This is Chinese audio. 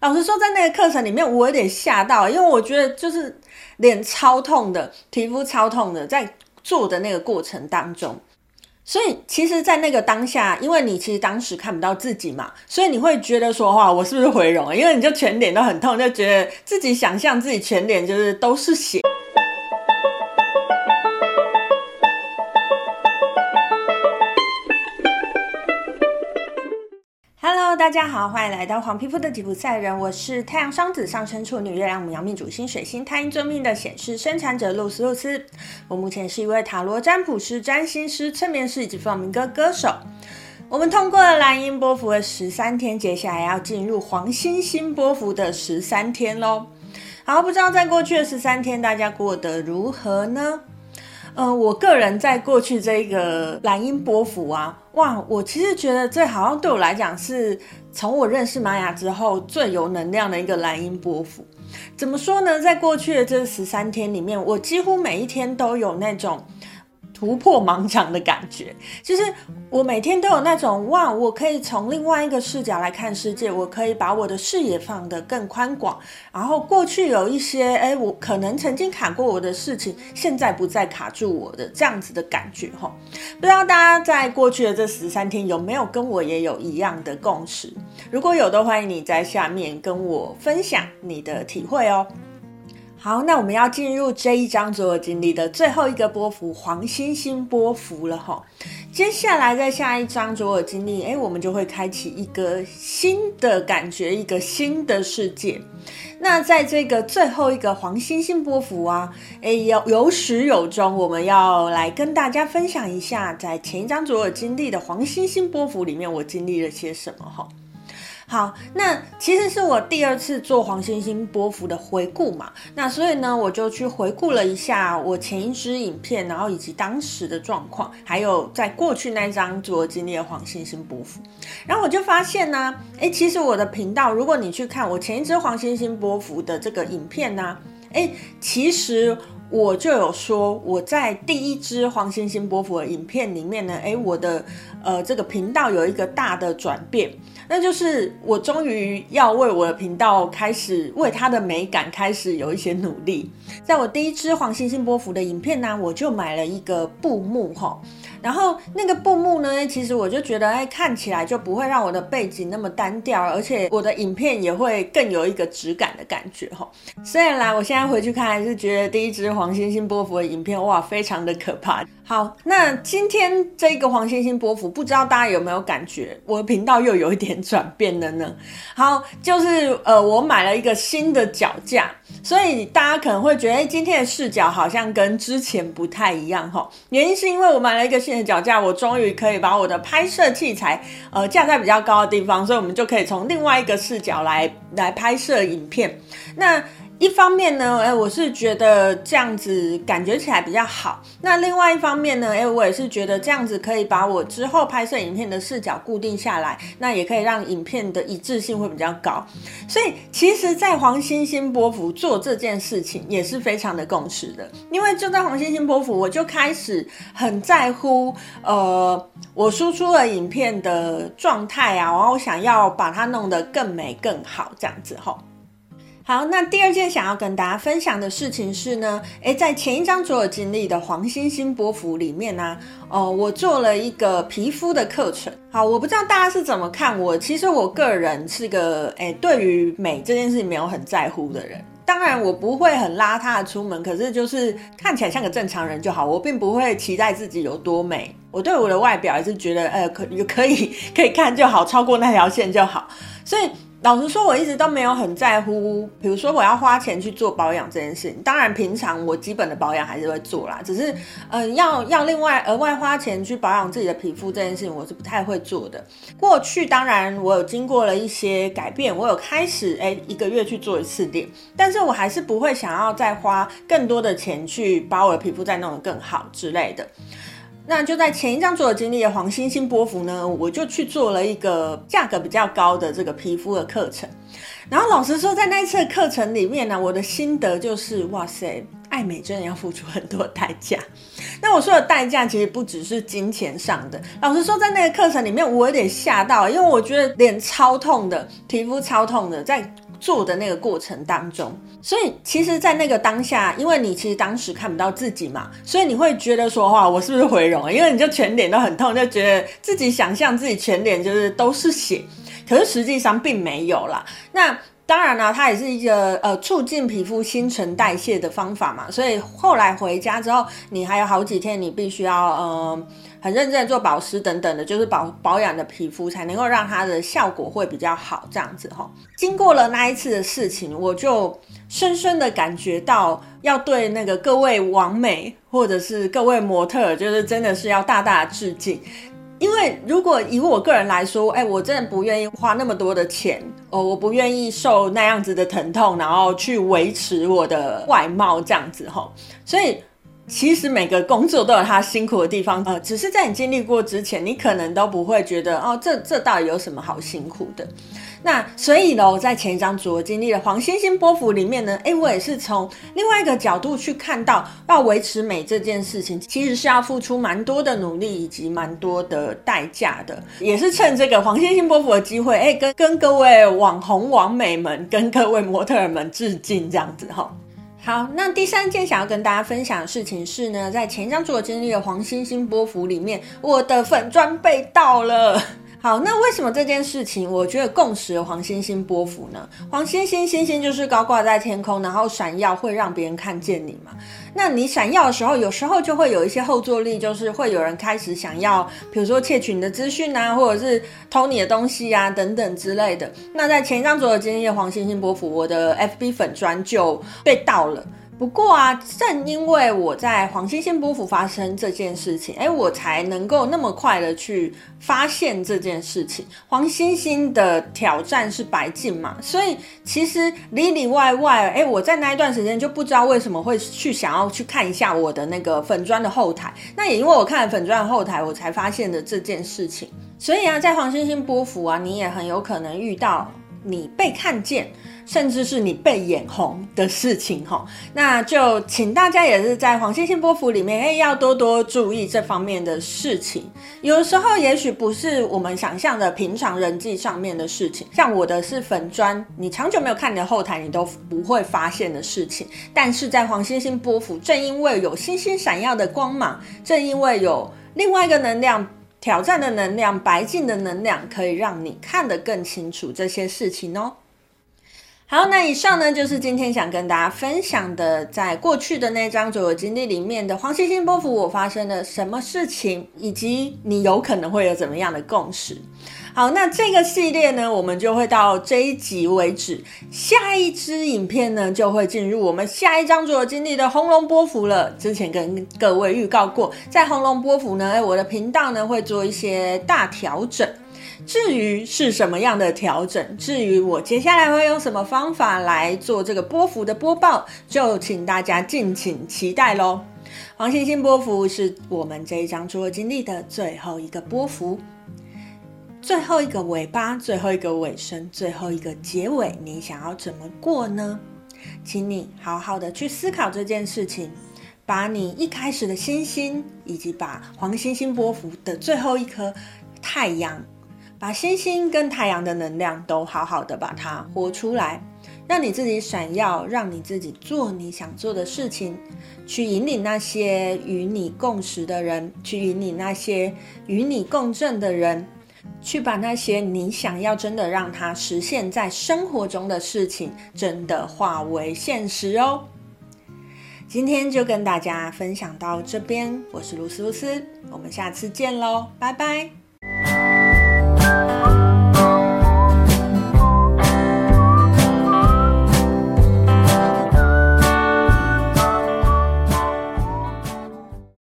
老实说，在那个课程里面，我有点吓到，因为我觉得就是脸超痛的，皮肤超痛的，在做的那个过程当中。所以，其实，在那个当下，因为你其实当时看不到自己嘛，所以你会觉得说，话，我是不是毁容啊？因为你就全脸都很痛，就觉得自己想象自己全脸就是都是血。大家好，欢迎来到黄皮肤的吉普赛人，我是太阳双子上升处女月亮母羊命主星水星太阴尊命的显示生产者露丝露丝。我目前是一位塔罗占卜师、占星师、催眠师以及放民歌歌手。我们通过了蓝音波幅的十三天，接下来要进入黄星星波幅的十三天喽。好，不知道在过去的十三天大家过得如何呢？呃，我个人在过去这个蓝音波幅啊。哇，我其实觉得这好像对我来讲是从我认识玛雅之后最有能量的一个蓝音波幅。怎么说呢？在过去的这十三天里面，我几乎每一天都有那种。突破盲肠的感觉，就是我每天都有那种哇，我可以从另外一个视角来看世界，我可以把我的视野放得更宽广。然后过去有一些哎，我可能曾经卡过我的事情，现在不再卡住我的这样子的感觉哈。不知道大家在过去的这十三天有没有跟我也有一样的共识？如果有的，欢迎你在下面跟我分享你的体会哦。好，那我们要进入这一张所有经历的最后一个波幅黄星星波幅了哈。接下来在下一张所有经历，哎，我们就会开启一个新的感觉，一个新的世界。那在这个最后一个黄星星波幅啊，哎，有有始有终，我们要来跟大家分享一下，在前一张所有经历的黄星星波幅里面，我经历了些什么哈。好，那其实是我第二次做黄星星波幅的回顾嘛，那所以呢，我就去回顾了一下我前一支影片，然后以及当时的状况，还有在过去那张做经历的黄星星波幅，然后我就发现呢，诶，其实我的频道，如果你去看我前一支黄星星波幅的这个影片呢，诶，其实我就有说我在第一支黄星星波幅的影片里面呢，哎，我的呃这个频道有一个大的转变。那就是我终于要为我的频道开始为它的美感开始有一些努力。在我第一支黄星星波幅的影片呢，我就买了一个布幕哈，然后那个布幕呢，其实我就觉得哎，看起来就不会让我的背景那么单调，而且我的影片也会更有一个质感的感觉哈。虽然啦，我现在回去看还是觉得第一支黄星星波幅的影片哇，非常的可怕。好，那今天这个黄星星波幅，不知道大家有没有感觉，我的频道又有一点转变了呢？好，就是呃，我买了一个新的脚架，所以大家可能会觉得，今天的视角好像跟之前不太一样哈。原因是因为我买了一个新的脚架，我终于可以把我的拍摄器材呃架在比较高的地方，所以我们就可以从另外一个视角来来拍摄影片。那一方面呢，哎，我是觉得这样子感觉起来比较好。那另外一方面呢，哎，我也是觉得这样子可以把我之后拍摄影片的视角固定下来，那也可以让影片的一致性会比较高。所以，其实，在黄星星波符做这件事情也是非常的共识的，因为就在黄星星波符，我就开始很在乎，呃，我输出的影片的状态啊，然后我想要把它弄得更美更好，这样子吼。好，那第二件想要跟大家分享的事情是呢，诶，在前一张所有经历的黄星星波幅里面呢，哦，我做了一个皮肤的课程。好，我不知道大家是怎么看我，其实我个人是个诶，对于美这件事情没有很在乎的人。当然，我不会很邋遢的出门，可是就是看起来像个正常人就好。我并不会期待自己有多美，我对我的外表也是觉得，呃，可可以 可以看就好，超过那条线就好。所以。老实说，我一直都没有很在乎，比如说我要花钱去做保养这件事情。当然，平常我基本的保养还是会做啦，只是，嗯、要要另外额外花钱去保养自己的皮肤这件事情，我是不太会做的。过去当然我有经过了一些改变，我有开始哎一个月去做一次脸，但是我还是不会想要再花更多的钱去把我的皮肤再弄得更好之类的。那就在前一张做的经历的黄星星波幅呢，我就去做了一个价格比较高的这个皮肤的课程。然后老实说，在那一次的课程里面呢，我的心得就是，哇塞，爱美真的要付出很多代价。那我说的代价其实不只是金钱上的。老实说，在那个课程里面，我有点吓到，因为我觉得脸超痛的，皮肤超痛的，在做的那个过程当中。所以其实，在那个当下，因为你其实当时看不到自己嘛，所以你会觉得说，话，我是不是毁容啊？因为你就全脸都很痛，就觉得自己想象自己全脸就是都是血，可是实际上并没有啦。那当然了，它也是一个呃促进皮肤新陈代谢的方法嘛，所以后来回家之后，你还有好几天，你必须要呃很认真做保湿等等的，就是保保养的皮肤，才能够让它的效果会比较好，这样子哦。经过了那一次的事情，我就深深的感觉到，要对那个各位网美或者是各位模特，就是真的是要大大致敬。因为如果以我个人来说，哎，我真的不愿意花那么多的钱哦，我不愿意受那样子的疼痛，然后去维持我的外貌这样子哈。所以其实每个工作都有它辛苦的地方，呃，只是在你经历过之前，你可能都不会觉得哦，这这到底有什么好辛苦的。那所以呢，我在前一张主我经历的黄星星波幅里面呢，诶，我也是从另外一个角度去看到，要维持美这件事情，其实是要付出蛮多的努力以及蛮多的代价的。也是趁这个黄星星波幅的机会，诶，跟跟各位网红网美们，跟各位模特儿们致敬，这样子哈。好，那第三件想要跟大家分享的事情是呢，在前一张主我经历的黄星星波幅里面，我的粉专被盗了。好，那为什么这件事情我觉得共识黄星星波幅呢？黄星星星星就是高挂在天空，然后闪耀会让别人看见你嘛。那你闪耀的时候，有时候就会有一些后坐力，就是会有人开始想要，比如说窃取你的资讯啊，或者是偷你的东西啊，等等之类的。那在前一张左右经历的黄星星波幅，我的 FB 粉砖就被盗了。不过啊，正因为我在黄星星波符发生这件事情，哎，我才能够那么快的去发现这件事情。黄星星的挑战是白镜嘛，所以其实里里外外，哎，我在那一段时间就不知道为什么会去想要去看一下我的那个粉砖的后台。那也因为我看了粉砖的后台，我才发现的这件事情。所以啊，在黄星星波符啊，你也很有可能遇到你被看见。甚至是你被眼红的事情哈，那就请大家也是在黄星星波符里面，哎，要多多注意这方面的事情。有时候也许不是我们想象的平常人际上面的事情，像我的是粉砖，你长久没有看你的后台，你都不会发现的事情。但是在黄星星波符，正因为有星星闪耀的光芒，正因为有另外一个能量，挑战的能量，白净的能量，可以让你看得更清楚这些事情哦。好，那以上呢，就是今天想跟大家分享的，在过去的那张左右经历里面的黄星星波幅，我发生了什么事情，以及你有可能会有怎么样的共识。好，那这个系列呢，我们就会到这一集为止，下一支影片呢，就会进入我们下一张左右经历的红龙波幅了。之前跟各位预告过，在红龙波幅呢，我的频道呢会做一些大调整。至于是什么样的调整，至于我接下来会用什么方法来做这个波幅的播报，就请大家敬请期待喽。黄星星波幅是我们这一张左右经历的最后一个波幅，最后一个尾巴，最后一个尾声，最后一个结尾，你想要怎么过呢？请你好好的去思考这件事情，把你一开始的星星，以及把黄星星波幅的最后一颗太阳。把星星跟太阳的能量都好好的把它活出来，让你自己闪耀，让你自己做你想做的事情，去引领那些与你共识的人，去引领那些与你共振的人，去把那些你想要真的让它实现在生活中的事情，真的化为现实哦。今天就跟大家分享到这边，我是露丝露丝，我们下次见喽，拜拜。